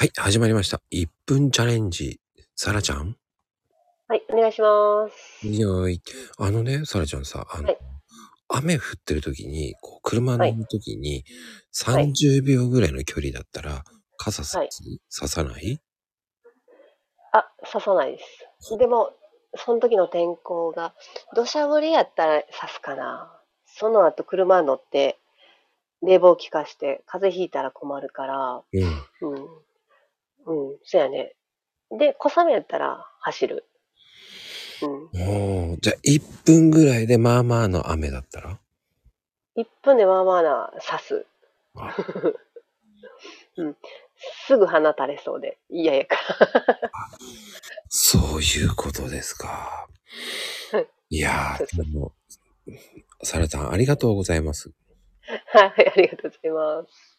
はい、始まりました。1分チャレンジ。さらちゃん？はい、お願いします。いやーい。あのね、さらちゃんさ、あの、はい雨降ってる時に、こう、車乗る時に、はい30秒ぐらいの距離だったら、傘さはいささない？あ、刺さないです。でも、その時の天候が、土砂降りやったら刺すかな。その後車乗って、冷房効かして、風邪ひいたら困るから、うん。うん。うん、そやね。で、小雨やったら走る。うん。おーじゃあ1分ぐらいでまあまあの雨だったら？1分でまあまあな刺す。あ うん。すぐ鼻垂れそうで嫌やから。そういうことですか。いやー、でも、さらちゃんありがとうございます。はい、ありがとうございます。